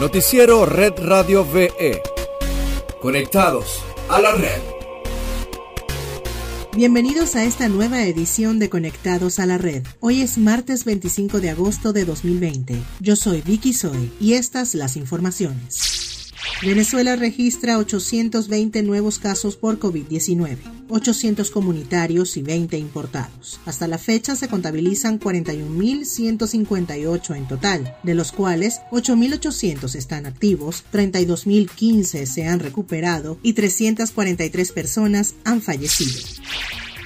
Noticiero Red Radio VE. Conectados a la red. Bienvenidos a esta nueva edición de Conectados a la Red. Hoy es martes 25 de agosto de 2020. Yo soy Vicky Soy y estas las informaciones. Venezuela registra 820 nuevos casos por COVID-19, 800 comunitarios y 20 importados. Hasta la fecha se contabilizan 41.158 en total, de los cuales 8.800 están activos, 32.015 se han recuperado y 343 personas han fallecido.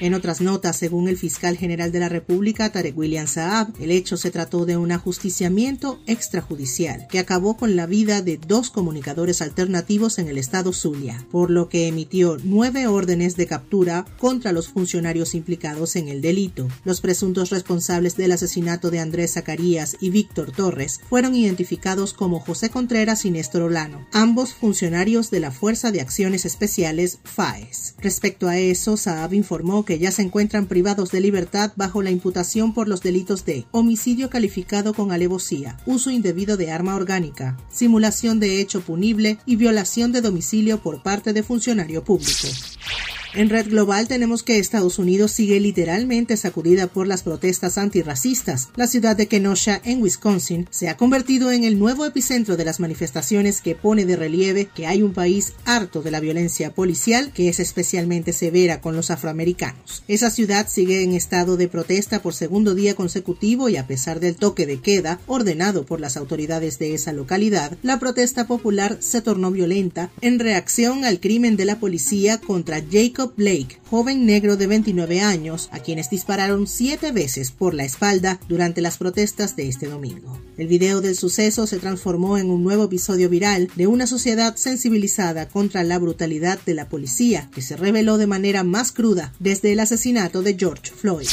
En otras notas, según el fiscal general de la República, Tarek William Saab, el hecho se trató de un ajusticiamiento extrajudicial que acabó con la vida de dos comunicadores alternativos en el estado Zulia, por lo que emitió nueve órdenes de captura contra los funcionarios implicados en el delito. Los presuntos responsables del asesinato de Andrés Zacarías y Víctor Torres fueron identificados como José Contreras y Néstor Olano, ambos funcionarios de la Fuerza de Acciones Especiales FAES. Respecto a eso, Saab informó que ya se encuentran privados de libertad bajo la imputación por los delitos de homicidio calificado con alevosía, uso indebido de arma orgánica, simulación de hecho punible y violación de domicilio por parte de funcionario público. En Red Global tenemos que Estados Unidos sigue literalmente sacudida por las protestas antirracistas. La ciudad de Kenosha, en Wisconsin, se ha convertido en el nuevo epicentro de las manifestaciones que pone de relieve que hay un país harto de la violencia policial que es especialmente severa con los afroamericanos. Esa ciudad sigue en estado de protesta por segundo día consecutivo y a pesar del toque de queda ordenado por las autoridades de esa localidad, la protesta popular se tornó violenta en reacción al crimen de la policía contra Jacob Blake, joven negro de 29 años, a quienes dispararon siete veces por la espalda durante las protestas de este domingo. El video del suceso se transformó en un nuevo episodio viral de una sociedad sensibilizada contra la brutalidad de la policía, que se reveló de manera más cruda desde el asesinato de George Floyd.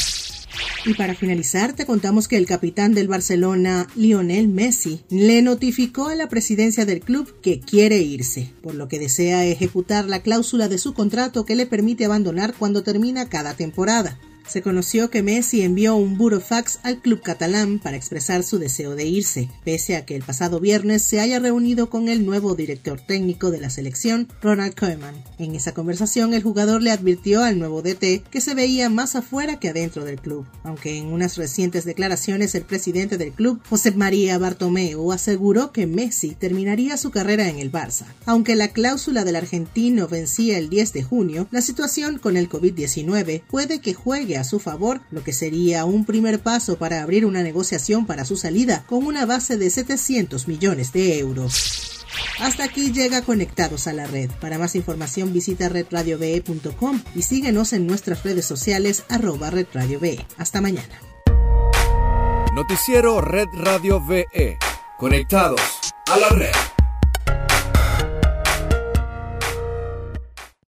Y para finalizar, te contamos que el capitán del Barcelona, Lionel Messi, le notificó a la presidencia del club que quiere irse, por lo que desea ejecutar la cláusula de su contrato que le permite abandonar cuando termina cada temporada se conoció que Messi envió un burofax al club catalán para expresar su deseo de irse, pese a que el pasado viernes se haya reunido con el nuevo director técnico de la selección, Ronald Koeman. En esa conversación, el jugador le advirtió al nuevo DT que se veía más afuera que adentro del club, aunque en unas recientes declaraciones el presidente del club, José María Bartomeu, aseguró que Messi terminaría su carrera en el Barça. Aunque la cláusula del argentino vencía el 10 de junio, la situación con el COVID-19 puede que juegue a su favor, lo que sería un primer paso para abrir una negociación para su salida con una base de 700 millones de euros. Hasta aquí llega Conectados a la Red. Para más información visita redradiove.com y síguenos en nuestras redes sociales arroba redradiove. Hasta mañana. Noticiero Red Radio VE. Conectados a la red.